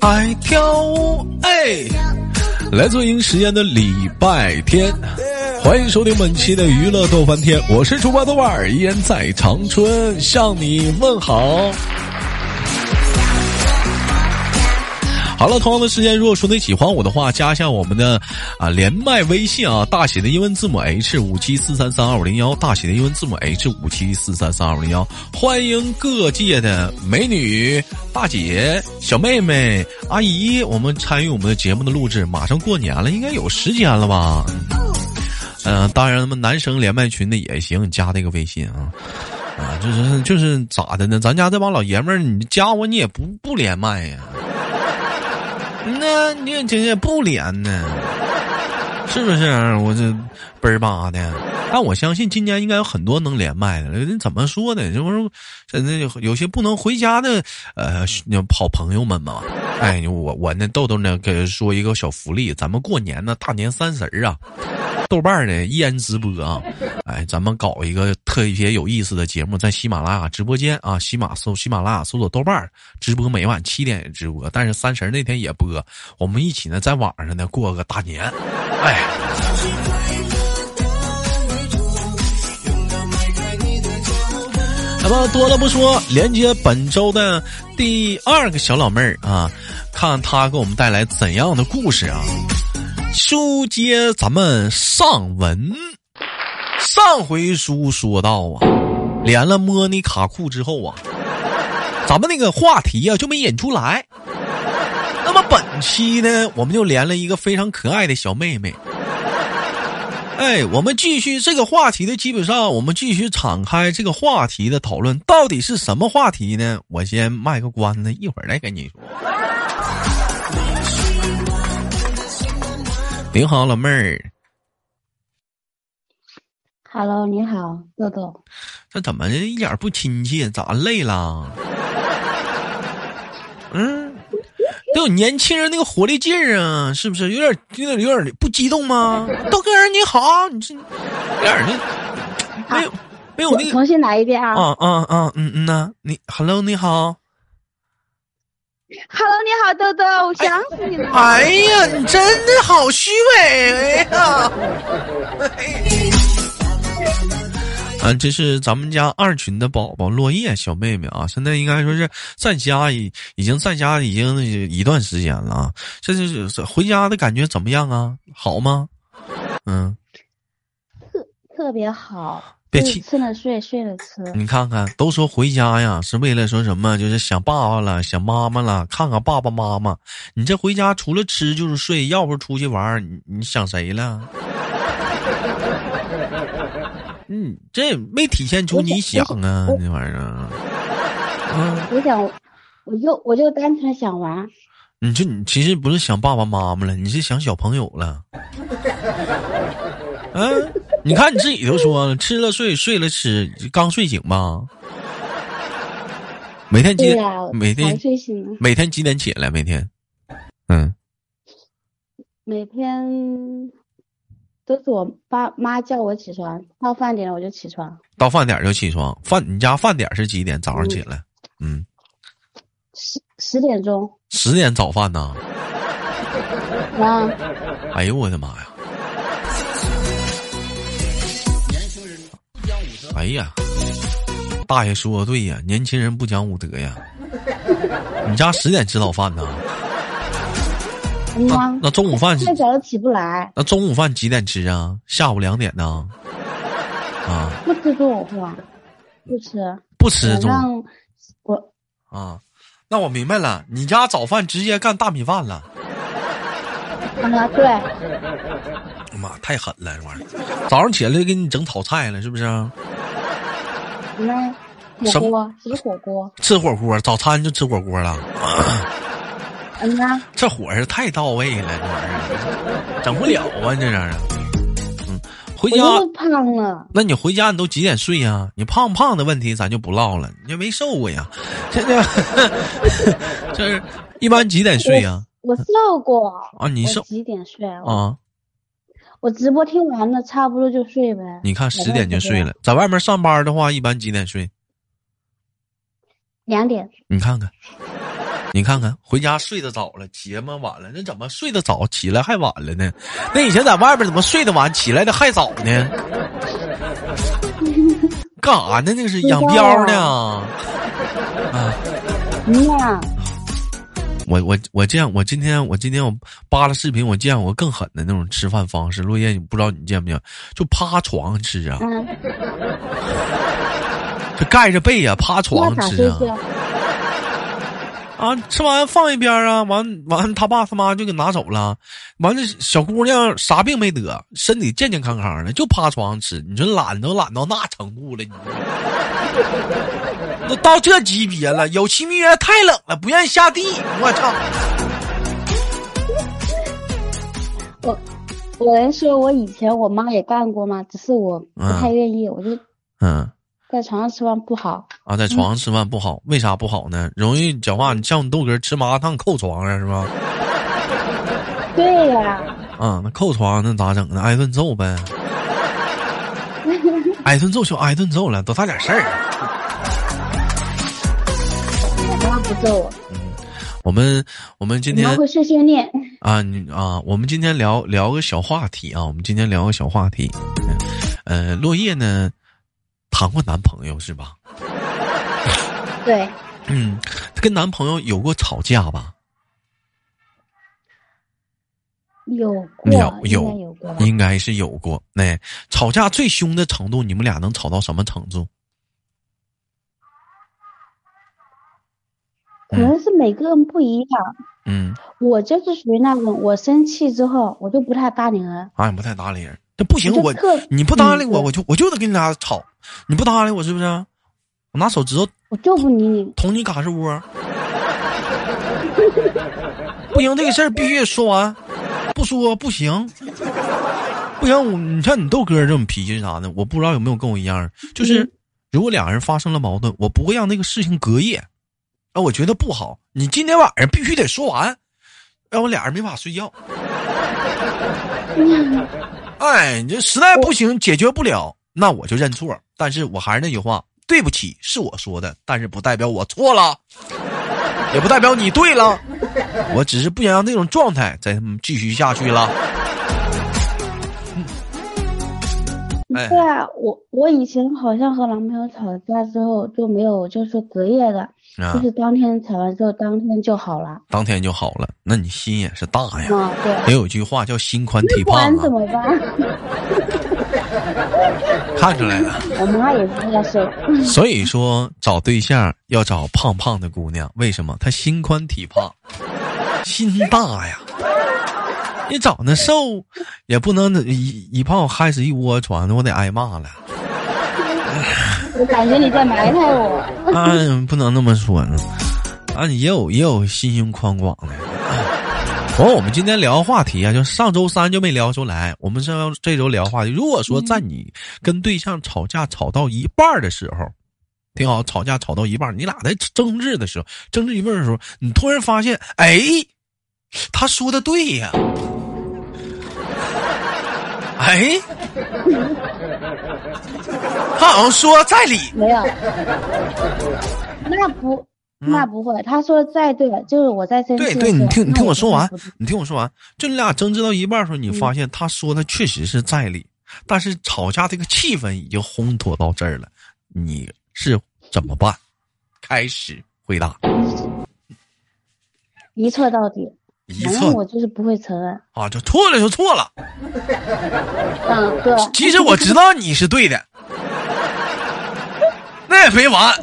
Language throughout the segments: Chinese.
爱跳舞，哎，来自于时间的礼拜天，欢迎收听本期的娱乐逗翻天，我是主播豆瓣儿，依然在长春向你问好。好了，同样的时间，如果说你喜欢我的话，加一下我们的啊连麦微信啊，大写的英文字母 H 五七四三三二五零幺，大写的英文字母 H 五七四三三二五零幺，欢迎各界的美女、大姐、小妹妹、阿姨，我们参与我们的节目的录制。马上过年了，应该有时间了吧？嗯，当然，咱们男生连麦群的也行，加那个微信啊啊，就是就是咋的呢？咱家这帮老爷们儿，你加我你也不不连麦呀？那你也这也不连呢，是不是？我这倍儿巴的，但我相信今年应该有很多能连麦的。人怎么说呢？就是真的有有些不能回家的呃好朋友们嘛。哎，我我那豆豆呢，给说一个小福利，咱们过年呢，大年三十啊。豆瓣呢依然直播啊，哎，咱们搞一个特别有意思的节目，在喜马拉雅直播间啊，喜马搜喜马拉雅搜索豆瓣直播，每晚七点直播，但是三十那天也播，我们一起呢在网上呢过个大年，哎。那么多了不说，连接本周的第二个小老妹儿啊，看她给我们带来怎样的故事啊。书接咱们上文，上回书说到啊，连了莫妮卡库之后啊，咱们那个话题啊就没引出来。那么本期呢，我们就连了一个非常可爱的小妹妹。哎，我们继续这个话题的，基本上我们继续敞开这个话题的讨论，到底是什么话题呢？我先卖个关子，一会儿再跟你说。你好，老妹儿。Hello，你好，豆豆。这怎么一点不亲切？咋累了？嗯，都有年轻人那个活力劲儿啊，是不是？有点有点有点不激动吗？豆哥你好，你这有点那没有没有那个。重新来一遍啊！啊啊啊！嗯嗯呐，你 Hello，你好。Hello，你好，豆豆，我想死你了。哎呀，你真的好虚伪呀！啊，这是咱们家二群的宝宝落叶小妹妹啊，现在应该说是在家已已经在家已经一段时间了啊。这是回家的感觉怎么样啊？好吗？嗯，特特别好。别气，吃了睡，睡了吃。你看看，都说回家呀是为了说什么？就是想爸爸了，想妈妈了，看看爸爸妈妈。你这回家除了吃就是睡，要不出去玩你你想谁了？嗯，这没体现出你想啊，那玩意儿。嗯，我想，我就我就单纯想玩。你这你其实不是想爸爸妈妈了，你是想小朋友了。嗯。你看你自己都说了，吃了睡，睡了吃，刚睡醒吧？每天几？每天。每天几点起来？每天，嗯。每天都是我爸妈叫我起床，到饭点我就起床。到饭点就起床，饭你家饭点是几点？早上起来？嗯。十十点钟。十点早饭呢？啊！哎呦我的妈呀！哎呀，大爷说的对呀，年轻人不讲武德呀。你家十点吃早饭呢？那那中午饭太早了起不来。那中午饭几点吃啊？下午两点呢？啊？不吃中午饭，不吃。不吃中午。我啊，那我明白了，你家早饭直接干大米饭了。啊，对。妈，太狠了这玩意儿！早上起来给你整炒菜了，是不是？火锅吃火锅，吃火锅，早餐就吃火锅了。嗯呐，这伙食太到位了，这玩意儿整不了啊，这样啊。嗯，回家胖了。那你回家你都几点睡呀？你胖不胖的问题咱就不唠了，你没瘦过呀。这这，这是一般几点睡呀？我瘦过啊，你瘦几点睡啊？我直播听完了，差不多就睡呗。你看十点就睡了，在外面上班的话，一般几点睡？两点。你看看，你看看，回家睡得早了，节目晚了，那怎么睡得早，起来还晚了呢？那以前在外边怎么睡得晚，起来的还早呢？干啥呢？那是养膘呢？啊，嗯呀，我我我见，我今天我今天我扒拉视频，我见过更狠的那种吃饭方式。落叶，你不知道你见没见？就趴床上吃啊，嗯，就盖着被呀、趴床上吃啊。啊，吃完放一边啊，完完他爸他妈就给拿走了，完了小姑娘啥病没得，身体健健康康的，就趴床上吃。你说懒都懒到那程度了，你都到这级别了。有期蜜月太冷了，不愿意下地。我操！我我能说，我以前我妈也干过吗？只是我不太愿意，我就嗯在床上吃饭不好。啊，在床上吃饭不好，为啥不好呢？容易讲话。你像你豆哥吃麻辣烫扣床上是吧？对呀、啊，那扣床那咋整呢？挨顿揍呗。挨顿揍就挨顿揍了，多大点事儿不揍我，嗯我们我们今天会碎碎念。啊，你啊，我们今天聊聊个小话题啊，我们今天聊个小话题。呃，落叶呢，谈过男朋友是吧？对，嗯，跟男朋友有过吵架吧？有过，有有。应该是有过。那、吵架最凶的程度，你们俩能吵到什么程度？可能是每个人不一样。嗯，我就是属于那种，我生气之后我就不太搭理人。啊，不太搭理人。这不行，我你不搭理我，我就我就得跟你俩吵。你不搭理我是不是？我拿手指头我就不理你。捅你嘎吱窝。不行，这个事儿必须得说完，不说不行。不行，我你像你豆哥这种脾气是啥的？我不知道有没有跟我一样，就是嗯如果俩人发生了矛盾，我不会让那个事情隔夜。啊，我觉得不好，你今天晚上必须得说完，让我俩人没法睡觉。哎，你这实在不行，解决不了，那我就认错。但是我还是那句话，对不起，是我说的，但是不代表我错了，也不代表你对了，我只是不想让那种状态再继续下去了。对啊，我我以前好像和男朋友吵架之后就没有，就是隔夜的，啊就，是当天采完之后当天就好了。当天就好了，那你心也是大呀。啊，对，也有句话叫“心宽体胖”啊，然怎么办？看出来了。我妈也是这样说。所以说，找对象要找胖胖的姑娘，为什么？她心宽体胖，心大呀。你找那瘦，也不能一一胖害死一窝船，我得挨骂了。我感觉你在埋汰我。啊，不能那么说呢。啊，也有也有心胸宽广的。完，我们今天聊个话题啊，就上周三就没聊出来。我们上这周聊话题，如果说在你跟对象吵架吵到一半儿的时候，挺好，吵架吵到一半儿，你俩在争执的时候，争执一半儿的时候，你突然发现，哎，他说的对呀，哎，他好像说在理，没有，那不，那不会。他说的再对，就是我在生气对对，你听你听我说完，你听我说完，就你俩争执到一半的时候，你嗯发现他说的确实是在理，但是吵架这个气氛已经烘托到这儿了，你是怎么办？开始回答，一错到底。一反正错我就是不会承认。啊，就错了就错了。嗯，对。其实我知道你是对的，那也没完，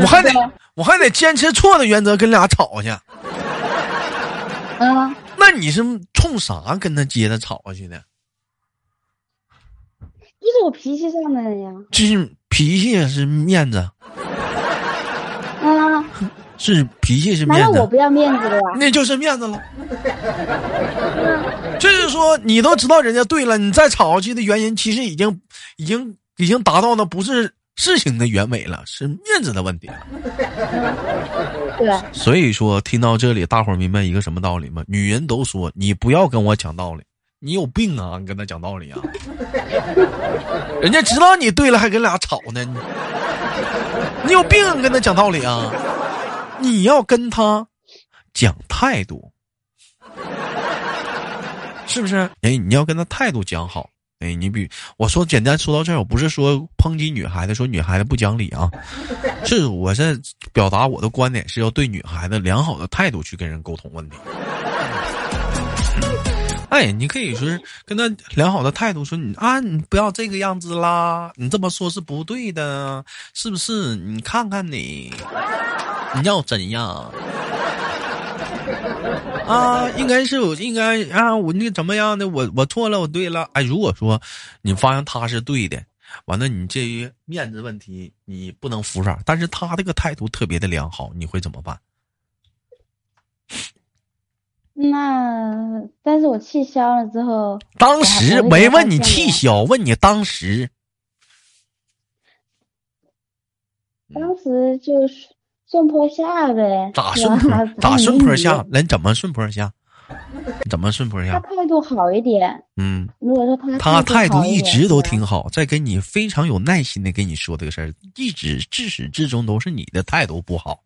我还得我还得坚持错的原则跟俩吵去。嗯，那你是冲啥跟他接着吵去的？就是我脾气上的人呀。就是脾气也是面子，啊，是脾气是面子难道我。不要面子了呀？那就是面子了。就是说，你都知道人家对了，你再吵下去的原因，其实已经、已经、已经达到的不是事情的原委了，是面子的问题了。对，所以说，听到这里，大伙儿明白一个什么道理吗？女人都说你不要跟我讲道理，你有病啊！你跟他讲道理啊？人家知道你对了，还跟俩吵呢，你你有病，跟他讲道理啊？你要跟他讲态度，是不是？哎，你要跟他态度讲好。哎，你比我说简单说到这儿，我不是说抨击女孩子，说女孩子不讲理啊，是我在表达我的观点，是要对女孩子良好的态度去跟人沟通问题。哎，你可以说是跟他良好的态度说你啊，你不要这个样子啦，你这么说是不对的，是不是？你看看你，你要怎样？啊，应该是我应该啊，我那怎么样的？我我错了，我对了。哎，如果说你发现他是对的，完了你这于面子问题你不能服软，但是他这个态度特别的良好，你会怎么办？那但是我气消了之后，当时没问你气消，问你当时，当时就是顺坡下呗。咋顺坡？咋顺坡下？人怎么顺坡下？怎么顺坡下？他态度好一点。嗯，如果说他他态度一直都挺好，在跟你非常有耐心的跟你说这个事儿，一直至始至终都是你的态度不好，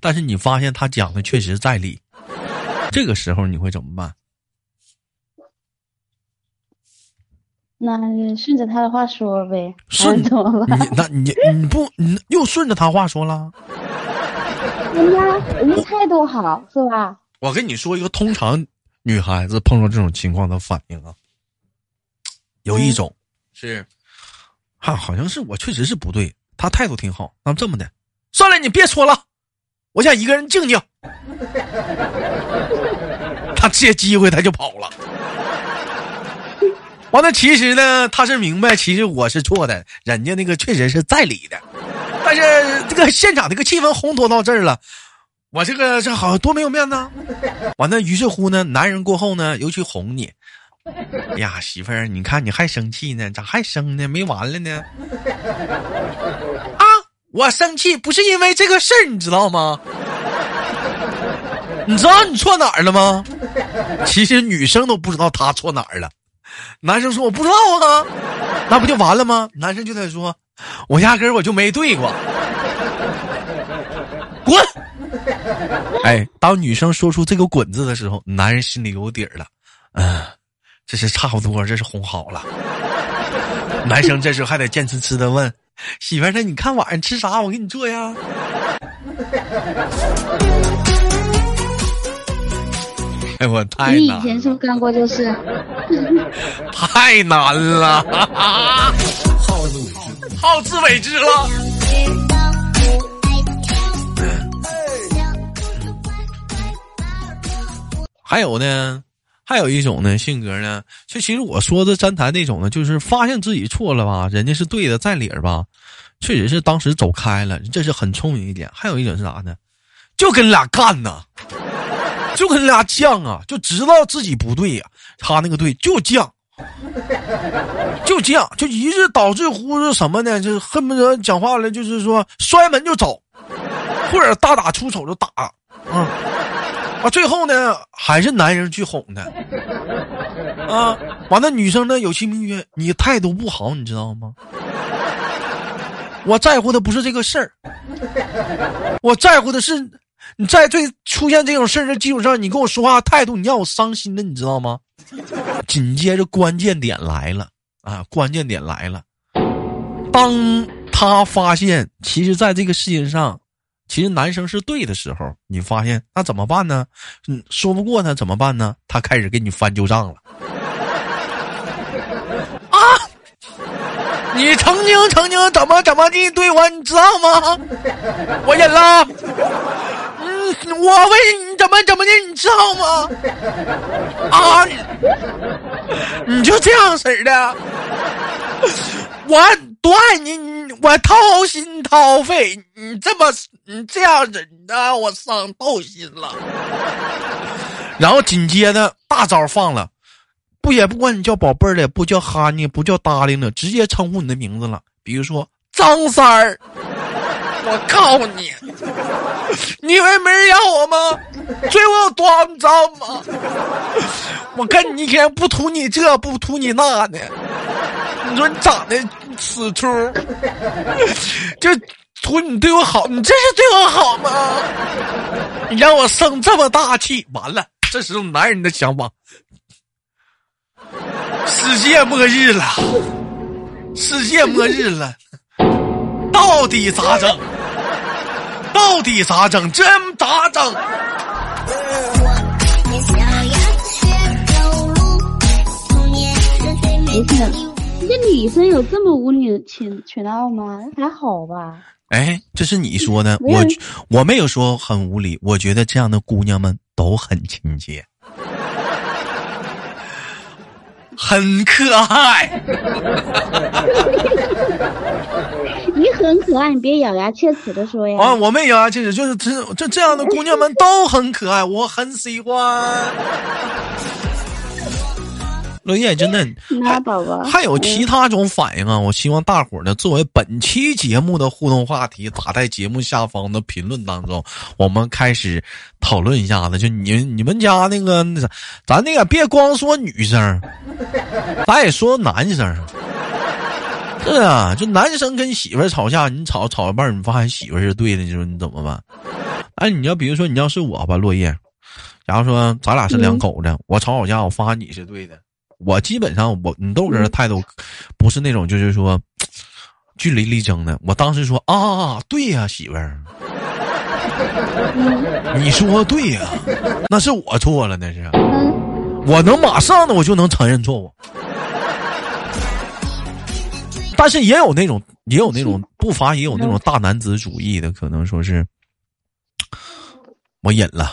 但是你发现他讲的确实在理。这个时候你会怎么办？那顺着他的话说呗。顺怎么办？你那你你不你又顺着他话说了？人家人家态度好是吧？我跟你说一个通常女孩子碰到这种情况的反应啊，有一种是，哈，好像是我确实是不对，她态度挺好。那这么的，算了，你别说了，我想一个人静静。他借机会他就跑了，完了，其实呢，他是明白，其实我是错的，人家那个确实是在理的，但是这个现场这个气氛烘托到这儿了，我这个这好像多没有面子。完了，于是乎呢，男人过后呢，又去哄你，哎呀，媳妇儿，你看你还生气呢，咋还生呢？没完了呢？啊，我生气不是因为这个事儿，你知道吗？你知道你错哪儿了吗？其实女生都不知道他错哪儿了。男生说我不知道啊，那不就完了吗？男生就得说，我压根儿我就没对过，滚！哎，当女生说出这个“滚”字的时候，男人心里有底儿了。嗯，这是差不多，这是哄好了。男生这时候还得贱呲呲的问媳妇儿：“那你看晚上吃啥？我给你做呀。”哎，我太难。你以前是不是干过这事？太难了，好自为之，了。还有呢，还有一种呢性格呢，就其实我说的站台那种呢，就是发现自己错了吧，人家是对的，在理儿吧，确实是当时走开了，这是很聪明一点。还有一种是啥呢？就跟俩干呢。就跟俩犟啊，就知道自己不对呀，他那个对就犟，就这样，就一日导致乎是什么呢？就恨不得讲话了，就是说摔门就走，或者大打出手就打，啊啊！最后呢，还是男人去哄的，啊！完了，女生呢有其名曰你态度不好，你知道吗？我在乎的不是这个事儿，我在乎的是。你在最出现这种事儿的基础上，你跟我说话态度，你让我伤心的，你知道吗？紧接着关键点来了啊！关键点来了，当他发现其实在这个事情上，其实男生是对的时候，你发现那怎么办呢？嗯，说不过他怎么办呢？他开始给你翻旧账了。啊！你曾经曾经怎么怎么地对我，你知道吗？我忍了。我问你怎么怎么的，你知道吗？啊，你就这样式的，我多爱你，我掏心掏肺，你这么你这样子的，我伤透心了。然后紧接着大招放了，不也不管你叫宝贝儿了，不叫哈尼，不叫达令了，直接称呼你的名字了，比如说张三儿。我告诉你，你以为没人要我吗？追我有多肮脏吗？我跟你一天不图你这不图你那的，你说你长得死出，就图你对我好，你这是对我好吗？你让我生这么大气，完了，这是男人的想法。世界末日了，世界末日了，到底咋整？到底咋整？真咋整？不是，这女生有这么无理取取闹吗？还好吧。哎，这是你说的，我我没有说很无理，我觉得这样的姑娘们都很亲切，很可爱。你很可爱，你别咬牙切齿的说呀。啊，我没咬牙切齿就是这这这样的姑娘们都很可爱，我很喜欢。落叶真的还有其他种反应啊！我希望大伙儿呢，作为本期节目的互动话题，打在节目下方的评论当中，我们开始讨论一下子。就你你们家那个，那啥咱那个别光说女生，咱也说男生。是啊，就男生跟媳妇儿吵架，你吵吵一半儿，你发现媳妇儿是对的，你说你怎么办？哎，你要比如说你要是我吧，落叶，假如说咱俩是两口子，我吵吵架，我发现你是对的，我基本上我你豆哥的态度不是那种就是说据理力争的，我当时说啊，对呀、媳妇儿，你说对呀、那是我错了，那是嗯，我能马上的我就能承认错误。但是也有那种，也有那种不乏也有那种大男子主义的，可能说是我忍了，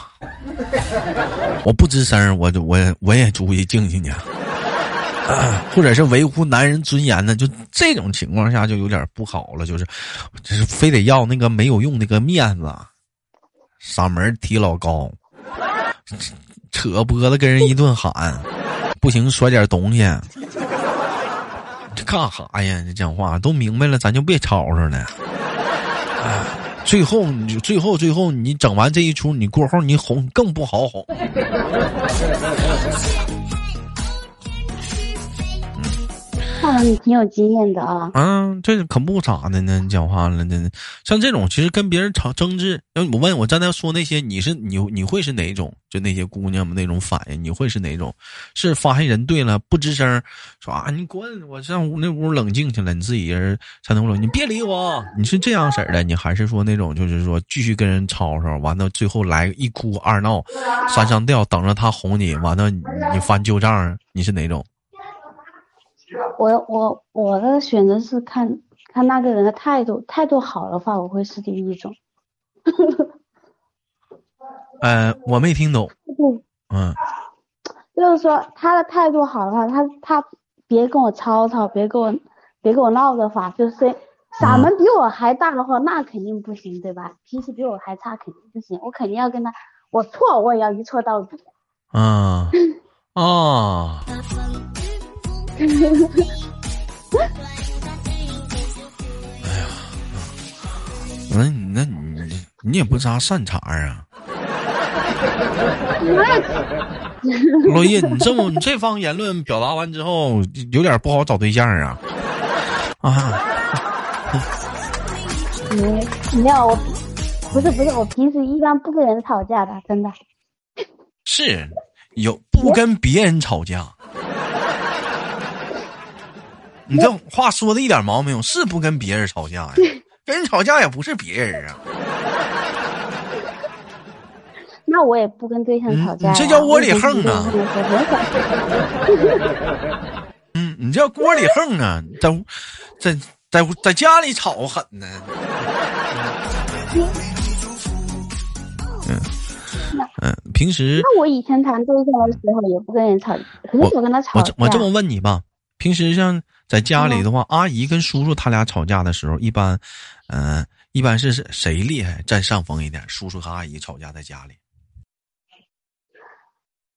我不吱声，我就我我也注意静静去，或者是维护男人尊严的，就这种情况下就有点不好了，就是就是非得要那个没有用那个面子，嗓门提老高，扯脖子跟人一顿喊，不行摔点东西。这干啥呀？这讲话都明白了，咱就别吵吵了。最后你就最后最后你整完这一出，你过后你哄更不好哄。看来你挺有经验的啊。啊，这可不咋的呢，你讲话了，呢像这种其实跟别人吵争执，要我问我刚才说那些，你是你你会是哪种？就那些姑娘们那种反应，你会是哪种？是发现人对了不吱声，说啊你滚，我上屋那屋冷静去了，你自己人才能冷，你别理我。你是这样式的，你还是说那种就是说继续跟人吵吵，完了最后来一哭二闹三上吊，等着他哄你，完了你翻旧账，你是哪种？我我我的选择是看看那个人的态度，态度好的话，我会是第一种。呃，我没听懂，不，嗯。就是说他的态度好的话，他他别跟我吵吵，别跟我别跟我闹的话，就是嗓门比我还大的话，那肯定不行，对吧？脾气比我还差，肯定不行。我肯定要跟他，我错我也要一错到底。啊 啊！哎呀，那你那你你也不咋善茬儿啊，落叶，你这么你这方言论表达完之后，有点不好找对象啊啊！你没有，我不是不是，我平时一般不跟人吵架的，真的。是有不跟别人吵架。你这话说的一点毛病没有，是不跟别人吵架呀？跟人吵架也不是别人啊。那我也不跟对象吵架 你这叫窝里横啊嗯，你这窝里横啊，在屋在在在家里吵狠呢。嗯嗯，平时那我以前谈对象的时候也不跟人吵，很我少跟他吵架。我我这么问你吧，平时像在家里的话，阿姨跟叔叔他俩吵架的时候，一般，嗯、一般是谁厉害占上风一点？叔叔和阿姨吵架在家里，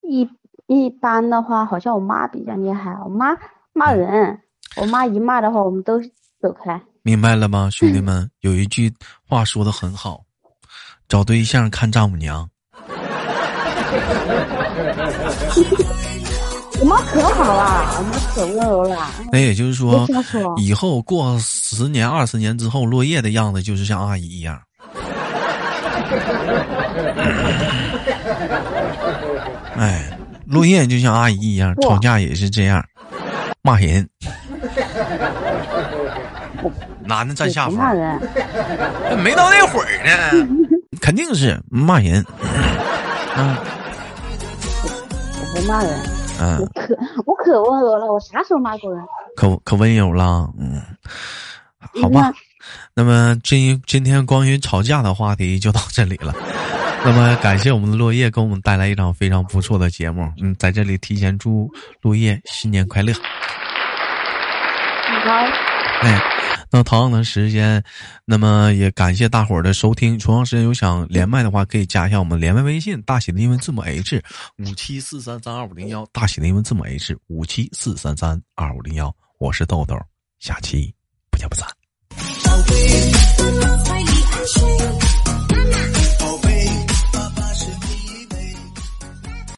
一一般的话，好像我妈比较厉害，我妈骂人，我妈一骂的话，我们都走开。明白了吗，兄弟们？有一句话说的很好，找对象看丈母娘。我妈可好了，我妈可温柔了。那也就是说说，以后过十年、二十年之后，落叶的样子就是像阿姨一样。哎，落叶就像阿姨一样，吵架也是这样，骂人。男的占下风，人，没到那会儿呢，肯定是骂人。嗯 我不骂人，嗯我，可我可温柔了，我啥时候骂过人？可可温柔了，嗯，好吧。那么今今天关于吵架的话题就到这里了。那么感谢我们的落叶给我们带来一场非常不错的节目。嗯，在这里提前祝落叶新年快乐。好，哎，那同样的时间，那么也感谢大伙儿的收听。同样时间有想连麦的话，可以加一下我们连麦微信，大写的英文字母 H 五七四三三二五零幺，大写的英文字母 H 五七四三三二五零幺。我是豆豆，下期不见不散。